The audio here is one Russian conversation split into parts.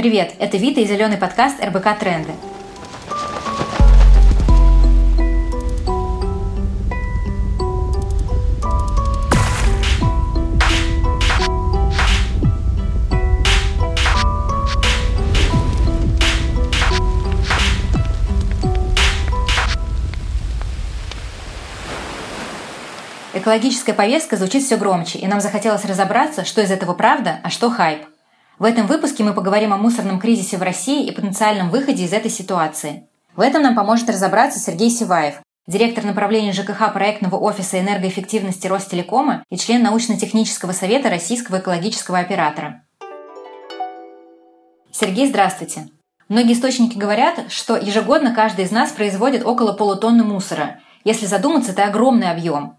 Привет, это Вита и зеленый подкаст РБК «Тренды». Экологическая повестка звучит все громче, и нам захотелось разобраться, что из этого правда, а что хайп. В этом выпуске мы поговорим о мусорном кризисе в России и потенциальном выходе из этой ситуации. В этом нам поможет разобраться Сергей Сиваев, директор направления ЖКХ проектного офиса энергоэффективности Ростелекома и член научно-технического совета Российского экологического оператора. Сергей, здравствуйте. Многие источники говорят, что ежегодно каждый из нас производит около полутонны мусора. Если задуматься, это огромный объем.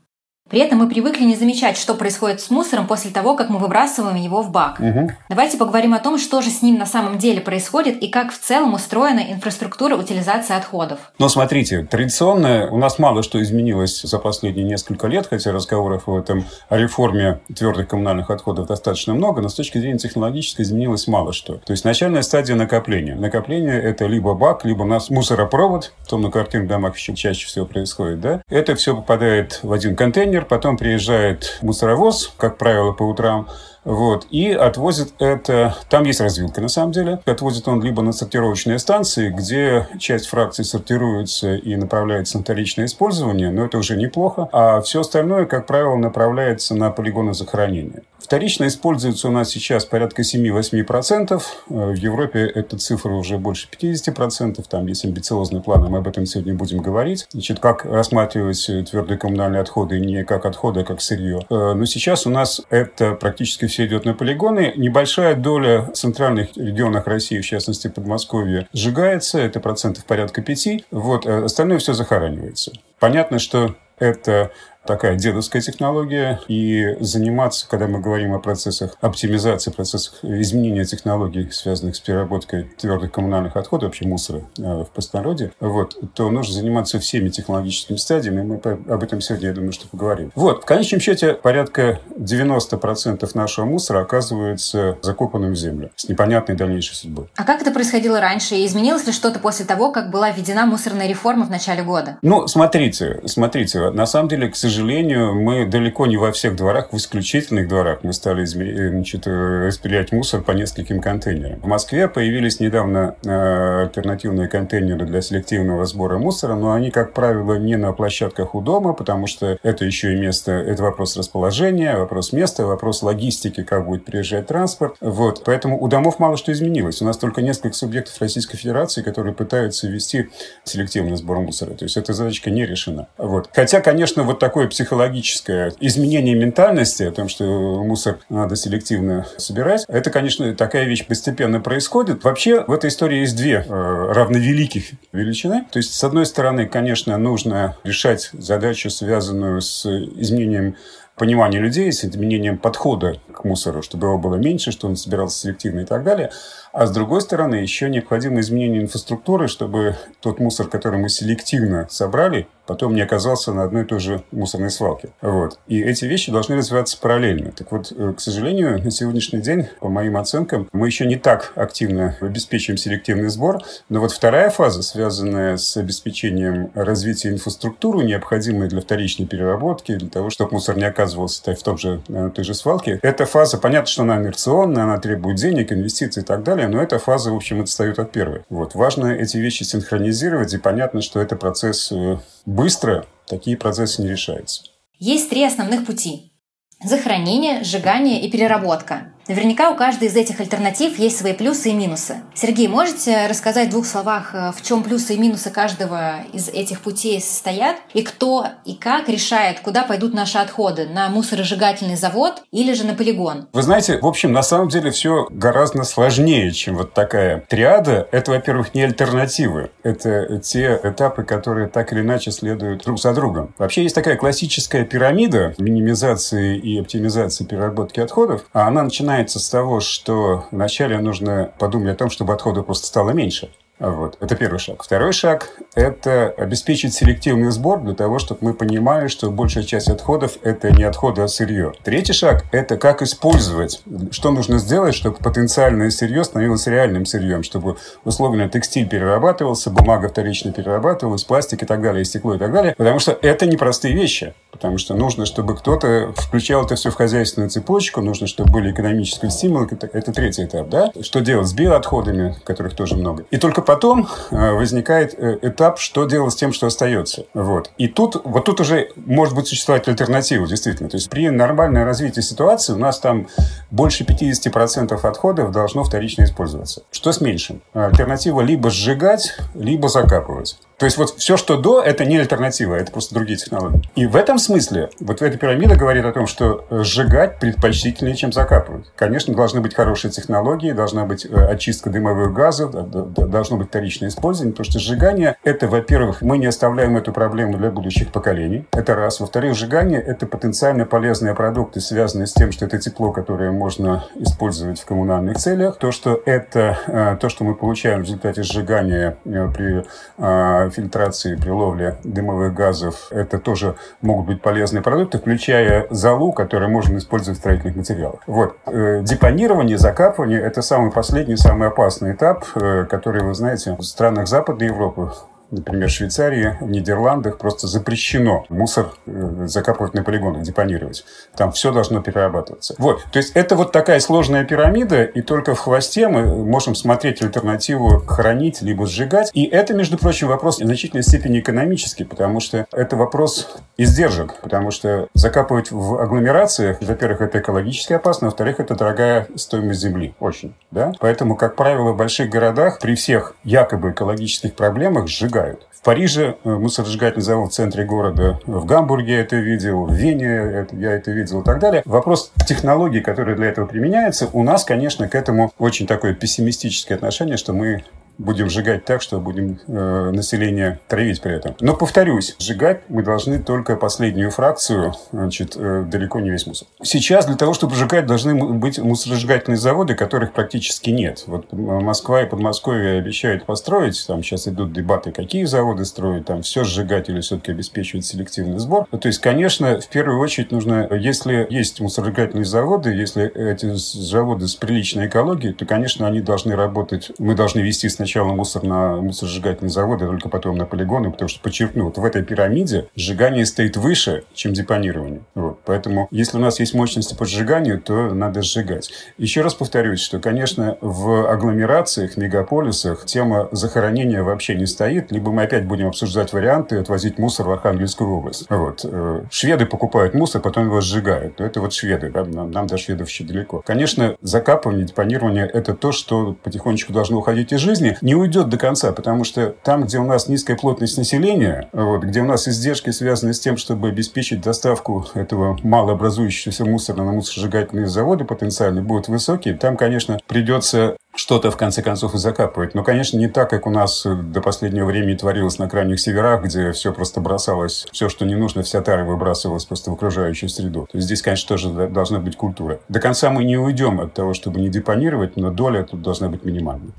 При этом мы привыкли не замечать, что происходит с мусором после того, как мы выбрасываем его в бак. Угу. Давайте поговорим о том, что же с ним на самом деле происходит и как в целом устроена инфраструктура утилизации отходов. Ну, смотрите, традиционно у нас мало что изменилось за последние несколько лет, хотя разговоров в этом о реформе твердых коммунальных отходов достаточно много, но с точки зрения технологической изменилось мало что. То есть начальная стадия накопления. Накопление – это либо бак, либо у нас мусоропровод, в том на квартирных домах еще чаще всего происходит, да? Это все попадает в один контейнер, контейнер, потом приезжает мусоровоз, как правило, по утрам, вот, и отвозит это... Там есть развилка, на самом деле. Отвозит он либо на сортировочные станции, где часть фракций сортируется и направляется на вторичное использование, но это уже неплохо. А все остальное, как правило, направляется на полигоны захоронения. Вторично используется у нас сейчас порядка 7-8%. В Европе эта цифра уже больше 50%. Там есть амбициозные планы, мы об этом сегодня будем говорить. Значит, как рассматривать твердые коммунальные отходы не как отходы, а как сырье. Э, но сейчас у нас это практически все идет на полигоны. Небольшая доля в центральных регионах России, в частности Подмосковье, сжигается. Это процентов порядка 5. Вот, остальное все захоранивается. Понятно, что это такая дедовская технология, и заниматься, когда мы говорим о процессах оптимизации, процессах изменения технологий, связанных с переработкой твердых коммунальных отходов, вообще мусора э, в простонародье, вот, то нужно заниматься всеми технологическими стадиями, мы об этом сегодня, я думаю, что поговорим. Вот, в конечном счете, порядка 90% нашего мусора оказывается закопанным в землю с непонятной дальнейшей судьбой. А как это происходило раньше? И изменилось ли что-то после того, как была введена мусорная реформа в начале года? Ну, смотрите, смотрите, на самом деле, к сожалению, сожалению, мы далеко не во всех дворах, в исключительных дворах мы стали э, значит, э, распределять мусор по нескольким контейнерам. В Москве появились недавно э, альтернативные контейнеры для селективного сбора мусора, но они, как правило, не на площадках у дома, потому что это еще и место, это вопрос расположения, вопрос места, вопрос логистики, как будет приезжать транспорт. Вот. Поэтому у домов мало что изменилось. У нас только несколько субъектов Российской Федерации, которые пытаются ввести селективный сбор мусора. То есть эта задачка не решена. Вот. Хотя, конечно, вот такой такое психологическое изменение ментальности, о том, что мусор надо селективно собирать, это, конечно, такая вещь постепенно происходит. Вообще в этой истории есть две э, равновеликих величины. То есть, с одной стороны, конечно, нужно решать задачу, связанную с изменением понимания людей, с изменением подхода к мусору, чтобы его было меньше, что он собирался селективно и так далее. А с другой стороны, еще необходимо изменение инфраструктуры, чтобы тот мусор, который мы селективно собрали, потом не оказался на одной и той же мусорной свалке. Вот. И эти вещи должны развиваться параллельно. Так вот, э, к сожалению, на сегодняшний день, по моим оценкам, мы еще не так активно обеспечиваем селективный сбор. Но вот вторая фаза, связанная с обеспечением развития инфраструктуры, необходимой для вторичной переработки, для того, чтобы мусор не оказывался в том же, на той же свалке, эта фаза, понятно, что она инерционная, она требует денег, инвестиций и так далее, но эта фаза, в общем, отстает от первой. Вот. Важно эти вещи синхронизировать, и понятно, что это процесс э, быстро, такие процессы не решаются. Есть три основных пути. Захоронение, сжигание и переработка. Наверняка у каждой из этих альтернатив есть свои плюсы и минусы. Сергей, можете рассказать в двух словах, э, в чем плюсы и минусы каждого из этих путей состоят? И кто и как решает, куда пойдут наши отходы? На мусоросжигательный завод или же на полигон? Вы знаете, в общем, на самом деле все гораздо сложнее, чем вот такая триада. Это, во-первых, не альтернативы. Это те этапы, которые так или иначе следуют друг за другом. Вообще есть такая классическая пирамида минимизации и оптимизации переработки отходов, а она начинает начинается с того, что вначале нужно подумать о том, чтобы отходов просто стало меньше. Вот. Это первый шаг. Второй шаг – это обеспечить селективный сбор для того, чтобы мы понимали, что большая часть отходов – это не отходы, а сырье. Третий шаг – это как использовать, что нужно сделать, чтобы потенциальное сырье становилось реальным сырьем, чтобы условно текстиль перерабатывался, бумага вторично перерабатывалась, пластик и так далее, и стекло и так далее. Потому что это непростые вещи. Потому что нужно, чтобы кто-то включал это все в хозяйственную цепочку, нужно, чтобы были экономические стимулы. Это, это третий этап, да? Что делать с биоотходами, которых тоже много. И только потом э, возникает э, этап, что делать с тем, что остается. Вот. И тут, вот тут уже может быть существовать альтернатива, действительно. То есть при нормальном развитии ситуации у нас там больше 50% отходов должно вторично использоваться. Что с меньшим? Альтернатива либо сжигать, либо закапывать. То есть вот все, что до, это не альтернатива, это просто другие технологии. И в этом смысле, вот эта пирамида говорит о том, что э, сжигать предпочтительнее, чем закапывать. Конечно, должны быть хорошие технологии, должна быть э, очистка дымовых газов, должно быть вторичное использование, потому что сжигание – это, во-первых, мы не оставляем эту проблему для будущих поколений, это раз. Во-вторых, сжигание – это потенциально полезные продукты, связанные с тем, что это тепло, которое можно использовать в коммунальных целях, то, что это э, то, что мы получаем в результате сжигания при фильтрации, при ловле дымовых газов, это тоже могут быть полезные продукты, включая золу, которую можно использовать в строительных материалах. Вот. Э, депонирование, закапывание – это самый последний, самый опасный этап, э, который, вы знаете, в странах Западной Европы например, в Швейцарии, в Нидерландах просто запрещено мусор э, закапывать на полигонах, депонировать. Там все должно перерабатываться. Вот. То есть это вот такая сложная пирамида, и только в хвосте мы можем смотреть альтернативу хранить либо сжигать. И это, между прочим, вопрос в значительной степени экономический, потому что это вопрос издержек, потому что закапывать в агломерациях, во-первых, это экологически опасно, во-вторых, это дорогая стоимость земли. Очень. Да? Поэтому, как правило, в больших городах при всех якобы экологических проблемах сжигать сжигают. В Париже э, мусоросжигательный завод в центре города, в Гамбурге я это видел, в Вене я это видел и так далее. Вопрос технологий, которые для этого применяются, у нас, конечно, к этому очень такое пессимистическое отношение, что мы будем сжигать так, что будем э, население травить при этом. Но, повторюсь, сжигать мы должны только последнюю фракцию, значит, э, далеко не весь мусор. Сейчас для того, чтобы сжигать, должны быть мусоросжигательные заводы, которых практически нет. Вот Москва и Подмосковье обещают построить, там сейчас идут дебаты, какие заводы строить, там все сжигать или все-таки обеспечивать селективный сбор. Ну, то есть, конечно, в первую очередь нужно, если есть мусоросжигательные заводы, если эти заводы с приличной экологией, то, конечно, они должны работать, мы должны вести сначала сначала мусор на мусоросжигательные заводы, а только потом на полигоны, потому что, подчеркну, вот в этой пирамиде сжигание стоит выше, чем депонирование. Вот. Поэтому, если у нас есть мощности по сжиганию, то надо сжигать. Еще раз повторюсь, что, конечно, в агломерациях, мегаполисах тема захоронения вообще не стоит, либо мы опять будем обсуждать варианты отвозить мусор в Архангельскую область. Вот. Э, шведы покупают мусор, потом его сжигают. Это вот шведы, да? нам, нам до шведов еще далеко. Конечно, закапывание, депонирование – это то, что потихонечку должно уходить из жизни, не уйдет до конца, потому что там, где у нас низкая плотность населения, вот, где у нас издержки связаны с тем, чтобы обеспечить доставку этого малообразующегося мусора на мусоросжигательные заводы потенциально будут высокие, там, конечно, придется что-то в конце концов и закапывать. Но, конечно, не так, как у нас до последнего времени творилось на крайних северах, где все просто бросалось, все, что не нужно, вся тара выбрасывалась просто в окружающую среду. То есть здесь, конечно, тоже должна быть культура. До конца мы не уйдем от того, чтобы не депонировать, но доля тут должна быть минимальной.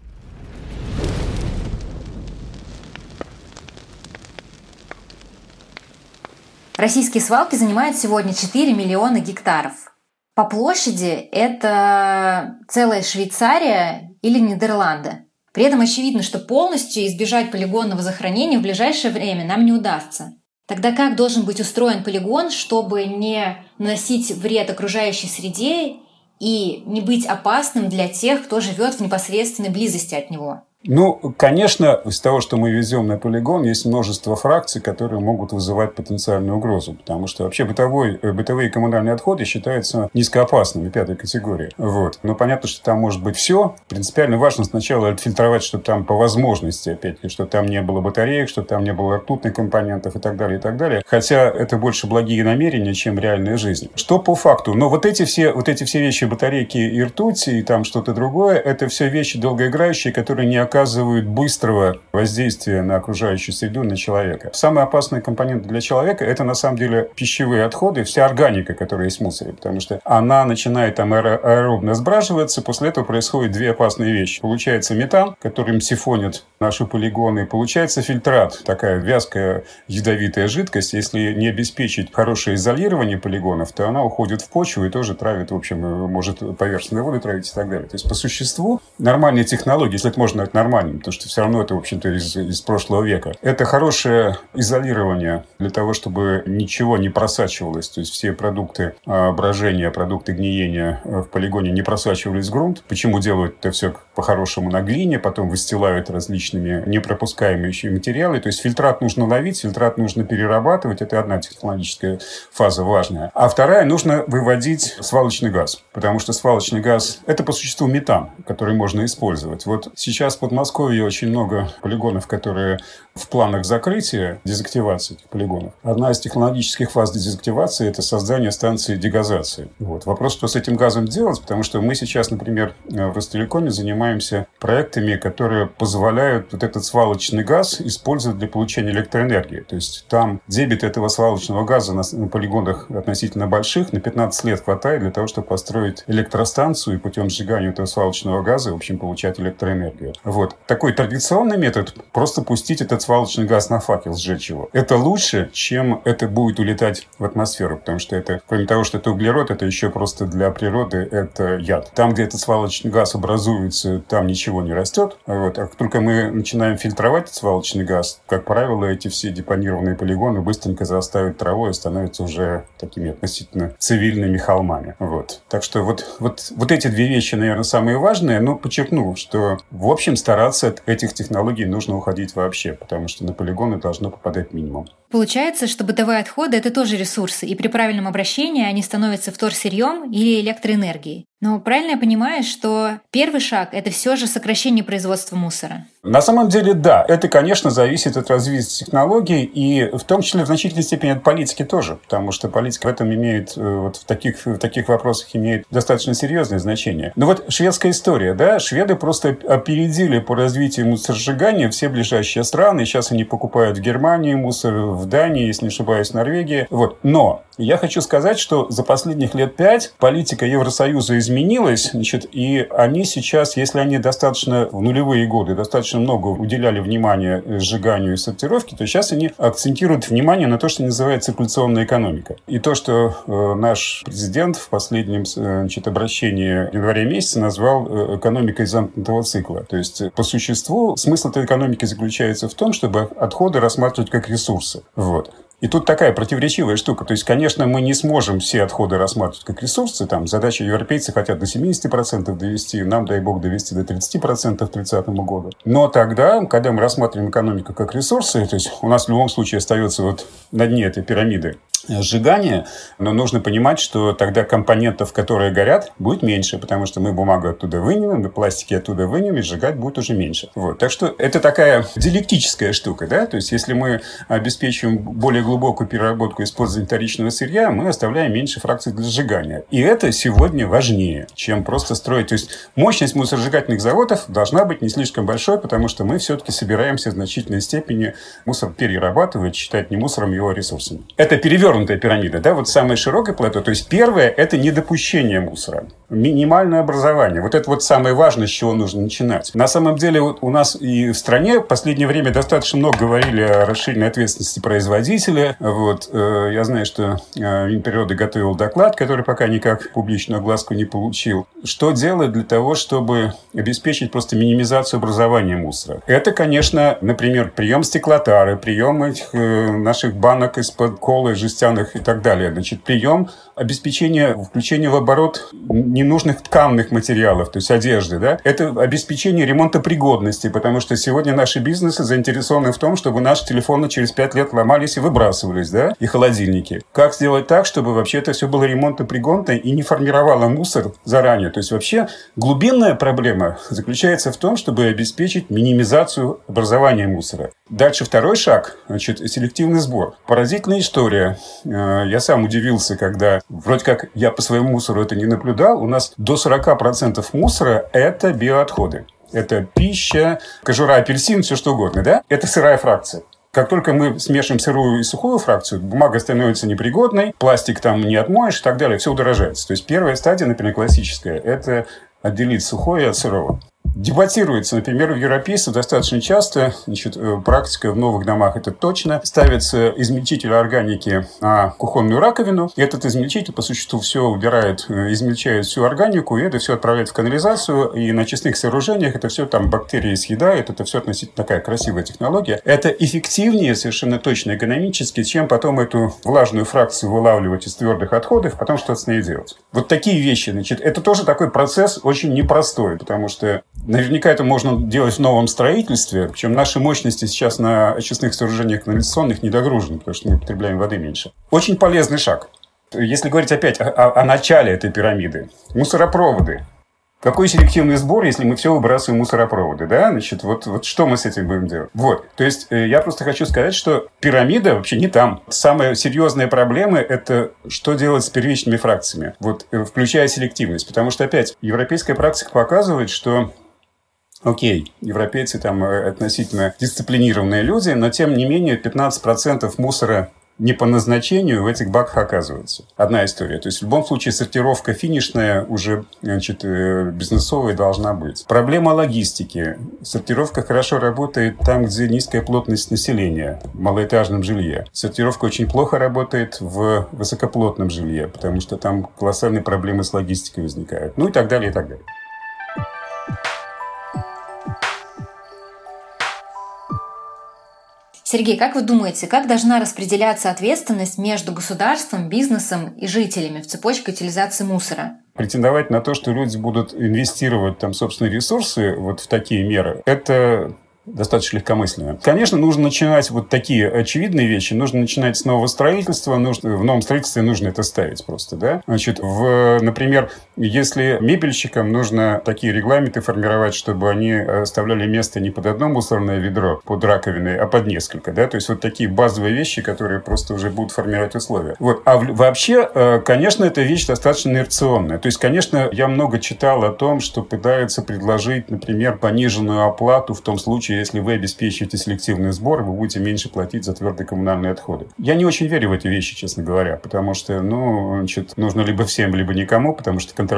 Российские свалки занимают сегодня 4 миллиона гектаров. По площади это целая Швейцария или Нидерланды. При этом очевидно, что полностью избежать полигонного захоронения в ближайшее время нам не удастся. Тогда как должен быть устроен полигон, чтобы не наносить вред окружающей среде и не быть опасным для тех, кто живет в непосредственной близости от него? Ну, конечно, из того, что мы везем на полигон, есть множество фракций, которые могут вызывать потенциальную угрозу, потому что вообще бытовой, э, бытовые коммунальные отходы считаются низкоопасными, пятой категории. Вот. Но понятно, что там может быть все. Принципиально важно сначала отфильтровать, что там по возможности, опять-таки, что там не было батареек, что там не было ртутных компонентов и так далее, и так далее. Хотя это больше благие намерения, чем реальная жизнь. Что по факту? Но вот эти все, вот эти все вещи, батарейки и ртуть, и там что-то другое, это все вещи долгоиграющие, которые не оказывают быстрого воздействия на окружающую среду, на человека. Самый опасный компонент для человека – это на самом деле пищевые отходы, вся органика, которая есть в мусоре, потому что она начинает там аэробно сбраживаться, после этого происходят две опасные вещи. Получается метан, которым сифонят наши полигоны, получается фильтрат, такая вязкая ядовитая жидкость. Если не обеспечить хорошее изолирование полигонов, то она уходит в почву и тоже травит, в общем, может поверхностные воды травить и так далее. То есть, по существу, нормальные технологии, если это можно назвать нормальным, потому что все равно это, в общем-то, из, из прошлого века, это хорошее изолирование для того, чтобы ничего не просачивалось. То есть, все продукты а, брожения, продукты гниения в полигоне не просачивались в грунт. Почему делают это все по-хорошему на глине, потом выстилают различными непропускаемые материалы. То есть, фильтрат нужно ловить, фильтрат нужно перерабатывать. Это одна технологическая фаза важная. А вторая, нужно выводить свалочный газ. Потому что свалочный газ – это по существу метан, который можно использовать. Вот сейчас в Подмосковье очень много полигонов, которые в планах закрытия, дезактивации этих полигонов. Одна из технологических фаз дезактивации – это создание станции дегазации. Вот. Вопрос, что с этим газом делать, потому что мы сейчас, например, в Ростелекоме занимаемся проектами, которые позволяют вот этот свалочный газ использовать для получения электроэнергии. То есть там дебит этого свалочного газа на, на полигонах относительно больших на 15 лет хватает для того, чтобы построить электростанцию и путем сжигания этого свалочного газа, в общем, получать электроэнергию. Вот. Такой традиционный метод – просто пустить этот свалочный газ на факел, сжечь его. Это лучше, чем это будет улетать в атмосферу, потому что это, кроме того, что это углерод, это еще просто для природы это яд. Там, где этот свалочный газ образуется, там ничего не растет. Вот. А как только мы начинаем фильтровать этот свалочный газ, как правило, эти все депонированные полигоны быстренько зарастают травой и становятся уже такими относительно цивильными холмами. Вот. Так что вот, вот, вот эти две вещи, наверное, самые важные. Но подчеркну, что в общем стараться от этих технологий нужно уходить вообще, потому что на полигоны должно попадать минимум. Получается, что бытовые отходы – это тоже ресурсы, и при правильном обращении они становятся вторсырьем или электроэнергией. Но правильно я понимаю, что первый шаг – это все же сокращение производства мусора? На самом деле, да. Это, конечно, зависит от развития технологий, и в том числе в значительной степени от политики тоже, потому что политика в этом имеет, э, вот в таких, в таких вопросах имеет достаточно серьезное значение. Но вот шведская история, да, шведы просто опередили по развитию мусоросжигания все ближайшие страны, сейчас они покупают в Германии мусор, в Дании, если не ошибаюсь, в Норвегии. Вот. Но я хочу сказать, что за последних лет пять политика Евросоюза изменилась, значит, и они сейчас, если они достаточно в нулевые годы достаточно много уделяли внимания сжиганию и сортировке, то сейчас они акцентируют внимание на то, что называется циркуляционная экономика. И то, что э, наш президент в последнем значит, обращении в январе месяце назвал э, экономикой замкнутого цикла. То есть, по существу, смысл этой экономики заключается в том, чтобы отходы рассматривать как ресурсы. Вот. И тут такая противоречивая штука. То есть, конечно, мы не сможем все отходы рассматривать как ресурсы. Там задача европейцы хотят до 70% довести, нам, дай бог, довести до 30% к 30 году. Но тогда, когда мы рассматриваем экономику как ресурсы, то есть у нас в любом случае остается вот на дне этой пирамиды сжигания, но нужно понимать, что тогда компонентов, которые горят, будет меньше, потому что мы бумагу оттуда вынем, мы пластики оттуда вынем, и сжигать будет уже меньше. Вот. Так что это такая диалектическая штука, да, то есть если мы обеспечиваем более глубокую переработку использования вторичного сырья, мы оставляем меньше фракций для сжигания. И это сегодня важнее, чем просто строить. То есть мощность мусоросжигательных заводов должна быть не слишком большой, потому что мы все-таки собираемся в значительной степени мусор перерабатывать, считать не мусором, его ресурсами. Это перевернутый перевернутая пирамида, да, вот самое широкое плато. То есть первое – это недопущение мусора, минимальное образование. Вот это вот самое важное, с чего нужно начинать. На самом деле вот у нас и в стране в последнее время достаточно много говорили о расширенной ответственности производителя. Вот, э, я знаю, что э, Минприроды готовил доклад, который пока никак публичную огласку не получил. Что делать для того, чтобы обеспечить просто минимизацию образования мусора? Это, конечно, например, прием стеклотары, прием этих э, наших банок из-под колы, жести жестяных и так далее. Значит, прием обеспечения включения в оборот ненужных тканных материалов, то есть одежды. Да? Это обеспечение ремонта пригодности, потому что сегодня наши бизнесы заинтересованы в том, чтобы наши телефоны через 5 лет ломались и выбрасывались, да, и холодильники. Как сделать так, чтобы вообще это все было ремонтопригодно и не формировало мусор заранее? То есть вообще глубинная проблема заключается в том, чтобы обеспечить минимизацию образования мусора. Дальше второй шаг, значит, селективный сбор. Поразительная история. Э, я сам удивился, когда вроде как я по своему мусору это не наблюдал. У нас до 40% мусора – это биоотходы. Это пища, кожура апельсин, все что угодно, да? Это сырая фракция. Как только мы смешиваем сырую и сухую фракцию, бумага становится непригодной, пластик там не отмоешь и так далее, все удорожается. То есть первая стадия, например, классическая, это отделить сухое от сырого. Дебатируется, например, в европейцев достаточно часто, значит, э, практика в новых домах это точно, ставится измельчитель органики на кухонную раковину, и этот измельчитель по существу все убирает, э, измельчает всю органику, и это все отправляет в канализацию, и на честных сооружениях это все там бактерии съедают, это все относительно такая красивая технология. Это эффективнее совершенно точно экономически, чем потом эту влажную фракцию вылавливать из твердых отходов, потом что-то с ней делать. Вот такие вещи, значит, это тоже такой процесс очень непростой, потому что Наверняка это можно делать в новом строительстве, причем наши мощности сейчас на очистных сооружениях канализационных недогружены, потому что мы потребляем воды меньше. Очень полезный шаг. Если говорить опять о, о, о начале этой пирамиды, мусоропроводы. Какой селективный сбор, если мы все выбрасываем мусоропроводы, да? Значит, вот, вот что мы с этим будем делать? Вот. То есть, э, я просто хочу сказать, что пирамида вообще не там. Самая серьезная проблема – это что делать с первичными фракциями, вот, э, включая селективность. Потому что, опять, европейская практика показывает, что Окей, европейцы там э, относительно дисциплинированные люди, но тем не менее 15% мусора не по назначению в этих баках оказывается. Одна история. То есть, в любом случае, сортировка финишная уже значит, э, бизнесовая должна быть. Проблема логистики. Сортировка хорошо работает там, где низкая плотность населения в малоэтажном жилье. Сортировка очень плохо работает в высокоплотном жилье, потому что там колоссальные проблемы с логистикой возникают. Ну и так далее, и так далее. Сергей, как вы думаете, как должна распределяться ответственность между государством, бизнесом и жителями в цепочке утилизации мусора? Претендовать на то, что люди будут инвестировать там собственные ресурсы вот в такие меры, это достаточно легкомысленно. Конечно, нужно начинать вот такие очевидные вещи. Нужно начинать с нового строительства. Нужно, в новом строительстве нужно это ставить просто. Да? Значит, в, например, если мебельщикам нужно такие регламенты формировать, чтобы они оставляли место не под одно мусорное ведро под раковиной, а под несколько. Да? То есть вот такие базовые вещи, которые просто уже будут формировать условия. Вот. А вообще, э, конечно, эта вещь достаточно инерционная. То есть, конечно, я много читал о том, что пытаются предложить, например, пониженную оплату в том случае, если вы обеспечиваете селективный сбор, вы будете меньше платить за твердые коммунальные отходы. Я не очень верю в эти вещи, честно говоря, потому что, ну, значит, нужно либо всем, либо никому, потому что контролировать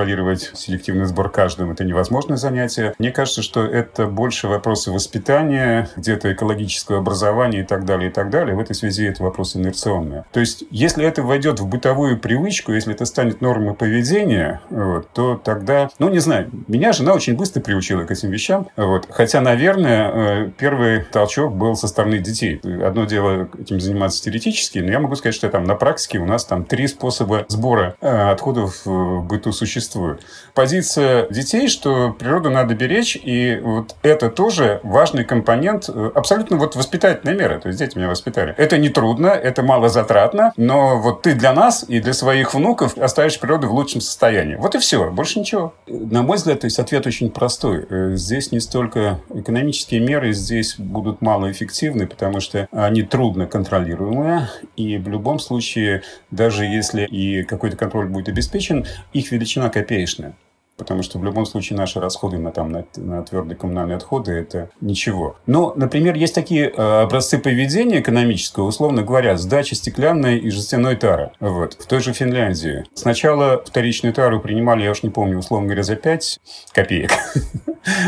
селективный сбор каждым – это невозможное занятие. Мне кажется, что это больше вопросы воспитания, где-то экологического образования и так далее, и так далее. В этой связи это вопрос инерционный. То есть, если это войдет в бытовую привычку, если это станет нормой поведения, вот, то тогда, ну, не знаю, меня жена очень быстро приучила к этим вещам, вот, хотя, наверное, Э, первый толчок был со стороны детей. Одно дело этим заниматься теоретически, но я могу сказать, что там на практике у нас там три способа сбора э, отходов в быту существуют. Позиция детей, что природу надо беречь, и вот это тоже важный компонент, э, абсолютно вот воспитательная мера. То есть дети меня воспитали. Это не трудно, это мало затратно, но вот ты для нас и для своих внуков оставишь природу в лучшем состоянии. Вот и все, больше ничего. На мой взгляд, то есть ответ очень простой. Здесь не столько экономические меры здесь будут малоэффективны, потому что они трудно контролируемые, и в любом случае, даже если и какой-то контроль будет обеспечен, их величина копеечная. Потому что в любом случае наши расходы на, там, на, на твердые коммунальные отходы – это ничего. Но, например, есть такие э, образцы поведения экономического, условно говоря, сдача стеклянной и жестяной тары. Вот. В той же Финляндии. Сначала вторичную тару принимали, я уж не помню, условно говоря, за 5 копеек.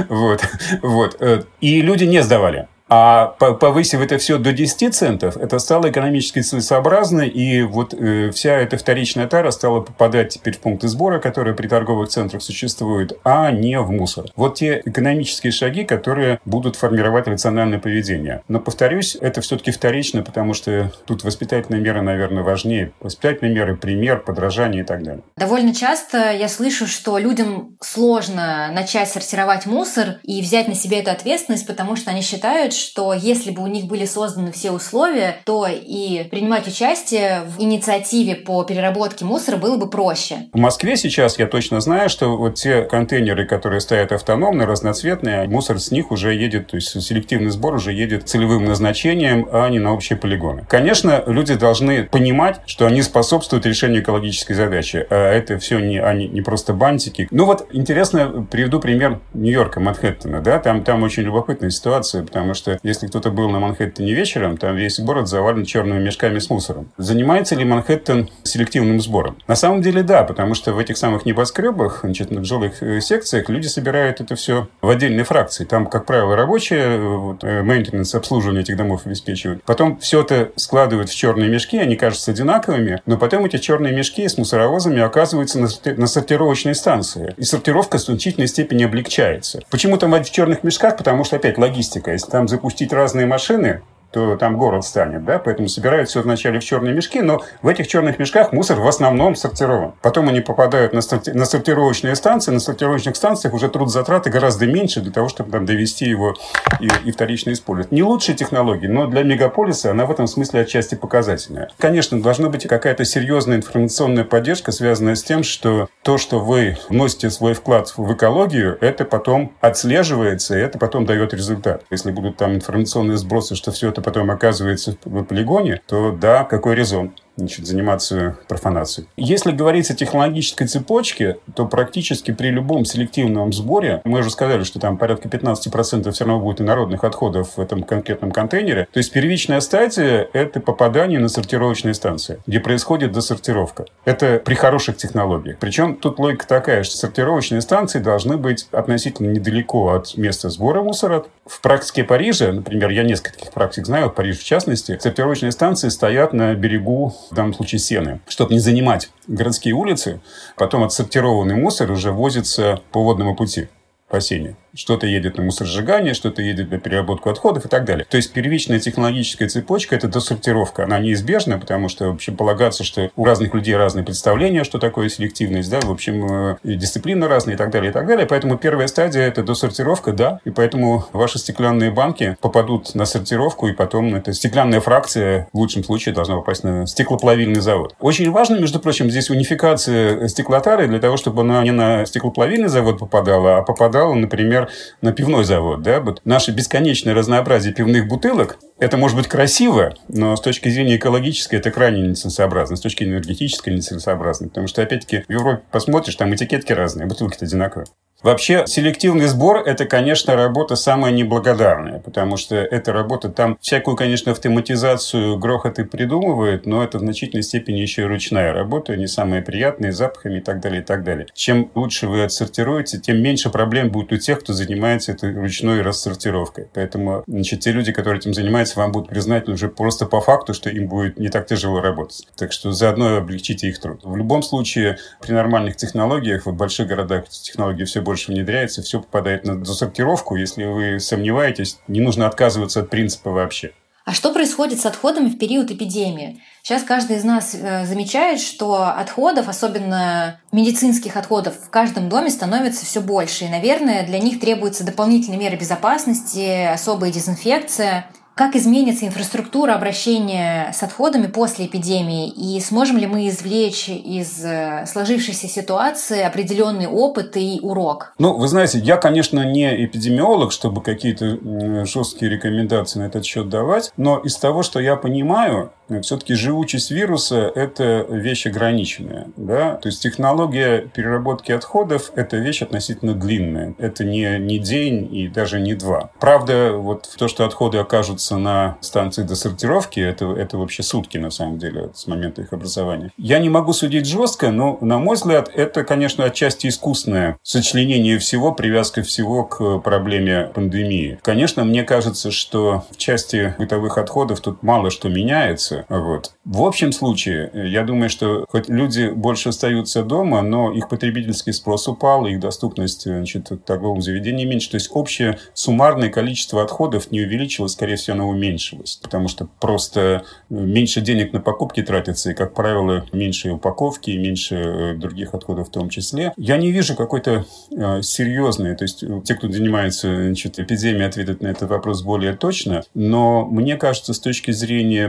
Вот. Вот. Э, и люди не сдавали. А повысив это все до 10 центов, это стало экономически целесообразно, и вот э, вся эта вторичная тара стала попадать теперь в пункты сбора, которые при торговых центрах существуют, а не в мусор. Вот те экономические шаги, которые будут формировать рациональное поведение. Но, повторюсь, это все-таки вторично, потому что тут воспитательные меры, наверное, важнее. Воспитательные меры, пример, подражание и так далее. Довольно часто я слышу, что людям сложно начать сортировать мусор и взять на себя эту ответственность, потому что они считают, что если бы у них были созданы все условия, то и принимать участие в инициативе по переработке мусора было бы проще. В Москве сейчас я точно знаю, что вот те контейнеры, которые стоят автономно, разноцветные, мусор с них уже едет, то есть селективный сбор уже едет целевым назначением, а не на общие полигоны. Конечно, люди должны понимать, что они способствуют решению экологической задачи. А это все не, они, не просто бантики. Ну вот, интересно, приведу пример Нью-Йорка, Манхэттена. Да? Там, там очень любопытная ситуация, потому что если кто-то был на Манхэттене вечером, там весь город завален черными мешками с мусором. Занимается ли Манхэттен селективным сбором? На самом деле да, потому что в этих самых небоскребах, значит, на жилых э, секциях люди собирают это все в отдельные фракции. Там, как правило, рабочие, вот, мейнтенанс, э, обслуживание этих домов обеспечивают. Потом все это складывают в черные мешки, они кажутся одинаковыми, но потом эти черные мешки с мусоровозами оказываются на, на сортировочной станции. И сортировка в значительной степени облегчается. Почему там в черных мешках? Потому что, опять, логистика. Если там запустить разные машины, то там город станет, да, поэтому собирают все вначале в черные мешки, но в этих черных мешках мусор в основном сортирован. Потом они попадают на, сорти... на сортировочные станции, на сортировочных станциях уже труд затраты гораздо меньше для того, чтобы там довести его и, и вторично использовать. Не лучшая технология, но для мегаполиса она в этом смысле отчасти показательная. Конечно, должна быть какая-то серьезная информационная поддержка, связанная с тем, что то, что вы вносите свой вклад в экологию, это потом отслеживается, и это потом дает результат. Если будут там информационные сбросы, что все это потом оказывается в полигоне, то да, какой резон? Значит, заниматься профанацией. Если говорить о технологической цепочке, то практически при любом селективном сборе, мы уже сказали, что там порядка 15% все равно будет инородных отходов в этом конкретном контейнере, то есть первичная стадия – это попадание на сортировочные станции, где происходит досортировка. Это при хороших технологиях. Причем тут логика такая, что сортировочные станции должны быть относительно недалеко от места сбора мусора. В практике Парижа, например, я нескольких практик знаю, в Париже в частности, сортировочные станции стоят на берегу в данном случае сены, чтобы не занимать городские улицы. Потом отсортированный мусор уже возится по водному пути по сене. Что-то едет на мусоросжигание, что-то едет на переработку отходов и так далее. То есть первичная технологическая цепочка – это досортировка. Она неизбежна, потому что, в общем, полагаться, что у разных людей разные представления, что такое селективность, да, в общем, э, дисциплины разные и так далее, и так далее. Поэтому первая стадия – это досортировка, да, и поэтому ваши стеклянные банки попадут на сортировку, и потом эта стеклянная фракция в лучшем случае должна попасть на стеклоплавильный завод. Очень важно, между прочим, здесь унификация стеклотары для того, чтобы она не на стеклоплавильный завод попадала, а попадала, например, на пивной завод. Да? Вот наше бесконечное разнообразие пивных бутылок, это может быть красиво, но с точки зрения экологической это крайне нецелесообразно, с точки энергетической нецелесообразно. Потому что, опять-таки, в Европе посмотришь, там этикетки разные, бутылки-то одинаковые. Вообще, селективный сбор – это, конечно, работа самая неблагодарная, потому что эта работа там всякую, конечно, автоматизацию, грохоты придумывает, но это в значительной степени еще и ручная работа, не самая приятная, с запахами и так далее, и так далее. Чем лучше вы отсортируете, тем меньше проблем будет у тех, кто занимается этой ручной рассортировкой. Поэтому, значит, те люди, которые этим занимаются, вам будут признательны уже просто по факту, что им будет не так тяжело работать. Так что заодно облегчите их труд. В любом случае, при нормальных технологиях, вот в больших городах технологии все больше внедряется, все попадает на досортировку. Если вы сомневаетесь, не нужно отказываться от принципа вообще. А что происходит с отходами в период эпидемии? Сейчас каждый из нас э, замечает, что отходов, особенно медицинских отходов, в каждом доме становится все больше. И, наверное, для них требуются дополнительные меры безопасности, особая дезинфекция. Как изменится инфраструктура обращения с отходами после эпидемии? И сможем ли мы извлечь из э, сложившейся ситуации определенный опыт и урок? Ну, вы знаете, я, конечно, не эпидемиолог, чтобы какие-то жесткие рекомендации на этот счет давать, но из того, что я понимаю, все-таки живучесть вируса – это вещь ограниченная. Да? То есть технология переработки отходов – это вещь относительно длинная. Это не, не день и даже не два. Правда, вот то, что отходы окажутся на станции досортировки, это, это вообще сутки на самом деле с момента их образования. Я не могу судить жестко, но, на мой взгляд, это, конечно, отчасти искусственное сочленение всего, привязка всего к проблеме пандемии. Конечно, мне кажется, что в части бытовых отходов тут мало что меняется, вопросы. Вот. В общем случае, я думаю, что хоть люди больше остаются дома, но их потребительский спрос упал, их доступность значит, к торговым заведениям меньше. То есть общее суммарное количество отходов не увеличилось, скорее всего, оно уменьшилось. Потому что просто меньше денег на покупки тратится, и, как правило, меньше упаковки и меньше э, других отходов в том числе. Я не вижу какой-то э, серьезной, то есть те, кто занимается значит, эпидемией, ответят на этот вопрос более точно, но мне кажется, с точки зрения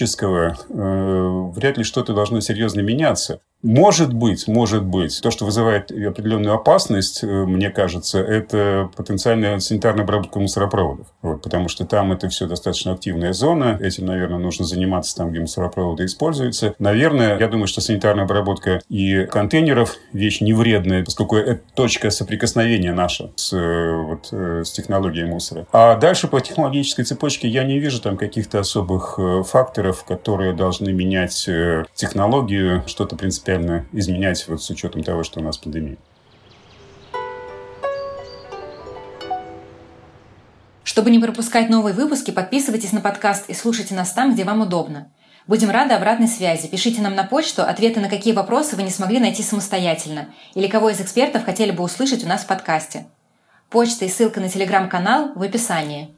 поведенческого, э, вряд ли что-то должно серьезно меняться. Может быть, может быть. То, что вызывает определенную опасность, э, мне кажется, это потенциальная санитарная обработка мусоропроводов. Вот, потому что там это все достаточно активная зона. Этим, наверное, нужно заниматься там, где мусоропроводы используются. Наверное, я думаю, что санитарная обработка и контейнеров – вещь не вредная, поскольку это точка соприкосновения наша с, э, вот, э, с технологией мусора. А дальше по технологической цепочке я не вижу там каких-то особых факторов, которые должны менять технологию, что-то принципиально принципиально изменять вот с учетом того, что у нас пандемия. Чтобы не пропускать новые выпуски, подписывайтесь на подкаст и слушайте нас там, где вам удобно. Будем рады обратной связи. Пишите нам на почту ответы на какие вопросы вы не смогли найти самостоятельно или кого из экспертов хотели бы услышать у нас в подкасте. Почта и ссылка на телеграм-канал в описании.